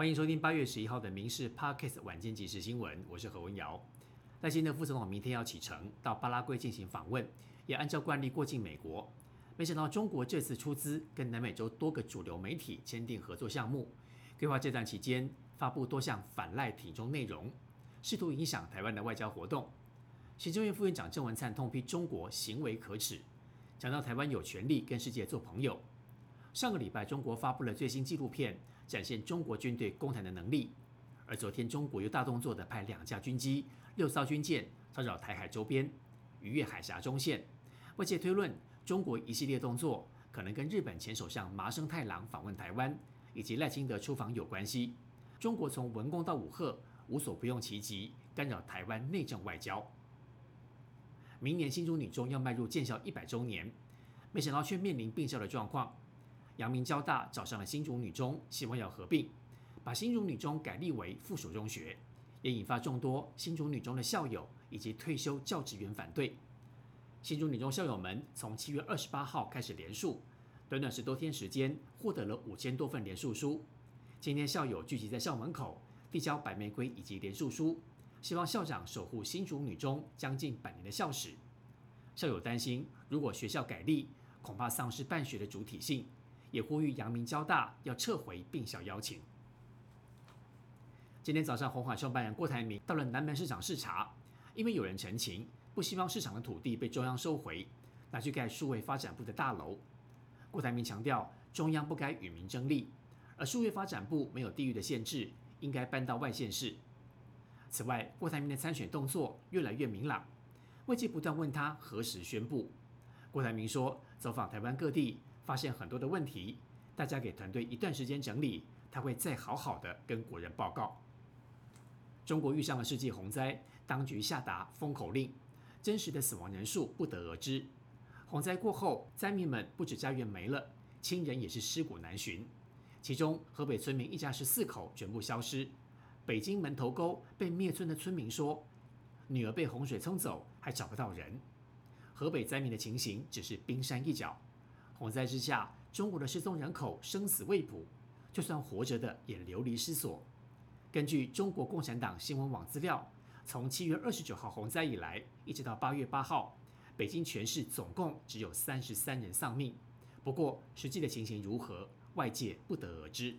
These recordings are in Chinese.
欢迎收听八月十一号的《民事 Parkes》晚间即时新闻，我是何文瑶。赖清德副总统明天要启程到巴拉圭进行访问，也按照惯例过境美国。没想到中国这次出资跟南美洲多个主流媒体签订合作项目，规划这段期间发布多项反赖挺中内容，试图影响台湾的外交活动。行政院副院长郑文灿痛批中国行为可耻，讲到台湾有权利跟世界做朋友。上个礼拜，中国发布了最新纪录片，展现中国军队攻台的能力。而昨天，中国又大动作的派两架军机、六艘军舰骚扰台海周边，逾越海峡中线。外界推论，中国一系列动作可能跟日本前首相麻生太郎访问台湾以及赖清德出访有关系。中国从文攻到武赫，无所不用其极，干扰台湾内政外交。明年新竹女中要迈入建校一百周年，没想到却面临并校的状况。阳明交大找上了新竹女中，希望要合并，把新竹女中改立为附属中学，也引发众多新竹女中的校友以及退休教职员反对。新竹女中校友们从七月二十八号开始联署，短短十多天时间获得了五千多份联署书。今天校友聚集在校门口，递交白玫瑰以及联署书，希望校长守护新竹女中将近百年的校史。校友担心，如果学校改立，恐怕丧失办学的主体性。也呼吁阳明交大要撤回并校邀请。今天早上，红海创办人郭台铭到了南门市场视察，因为有人陈情，不希望市场的土地被中央收回，拿去盖数位发展部的大楼。郭台铭强调，中央不该与民争利，而数位发展部没有地域的限制，应该搬到外县市。此外，郭台铭的参选动作越来越明朗，外界不断问他何时宣布。郭台铭说，走访台湾各地。发现很多的问题，大家给团队一段时间整理，他会再好好的跟国人报告。中国遇上了世纪洪灾，当局下达封口令，真实的死亡人数不得而知。洪灾过后，灾民们不止家园没了，亲人也是尸骨难寻。其中，河北村民一家十四口全部消失。北京门头沟被灭村的村民说，女儿被洪水冲走，还找不到人。河北灾民的情形只是冰山一角。洪灾之下，中国的失踪人口生死未卜，就算活着的也流离失所。根据中国共产党新闻网资料，从七月二十九号洪灾以来，一直到八月八号，北京全市总共只有三十三人丧命。不过，实际的情形如何，外界不得而知。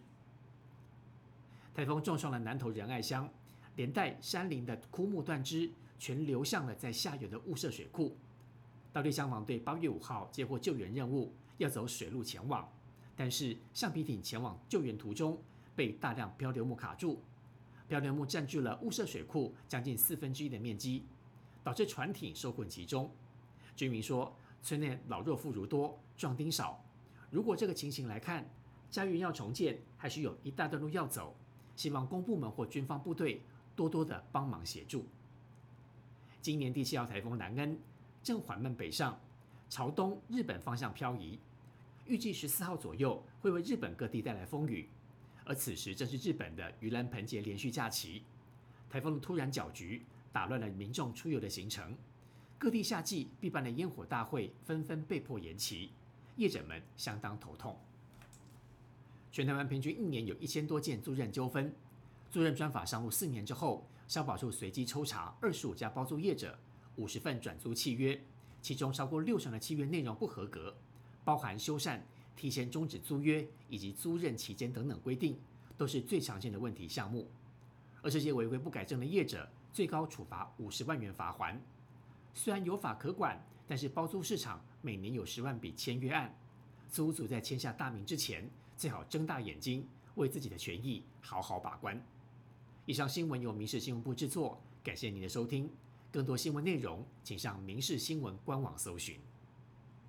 台风撞上了南投仁爱乡，连带山林的枯木断枝全流向了在下游的雾社水库。当地消防队八月五号接获救援任务。要走水路前往，但是橡皮艇前往救援途中被大量漂流木卡住，漂流木占据了雾社水库将近四分之一的面积，导致船艇受困其中。居民说，村内老弱妇孺多，壮丁少。如果这个情形来看，家园要重建，还是有一大段路要走。希望公部门或军方部队多多的帮忙协助。今年第七号台风南恩正缓慢北上，朝东日本方向漂移。预计十四号左右会为日本各地带来风雨，而此时正是日本的盂兰盆节连续假期。台风突然搅局，打乱了民众出游的行程，各地夏季必办的烟火大会纷纷被迫延期，业者们相当头痛。全台湾平均一年有一千多件租赁纠纷，租赁专法上路四年之后，消保处随机抽查二十五家包租业者，五十份转租契约，其中超过六成的契约内容不合格。包含修缮、提前终止租约以及租赁期间等等规定，都是最常见的问题项目。而这些违规不改正的业者，最高处罚五十万元罚款。虽然有法可管，但是包租市场每年有十万笔签约案，租主在签下大名之前，最好睁大眼睛，为自己的权益好好把关。以上新闻由民事新闻部制作，感谢您的收听。更多新闻内容，请上民事新闻官网搜寻。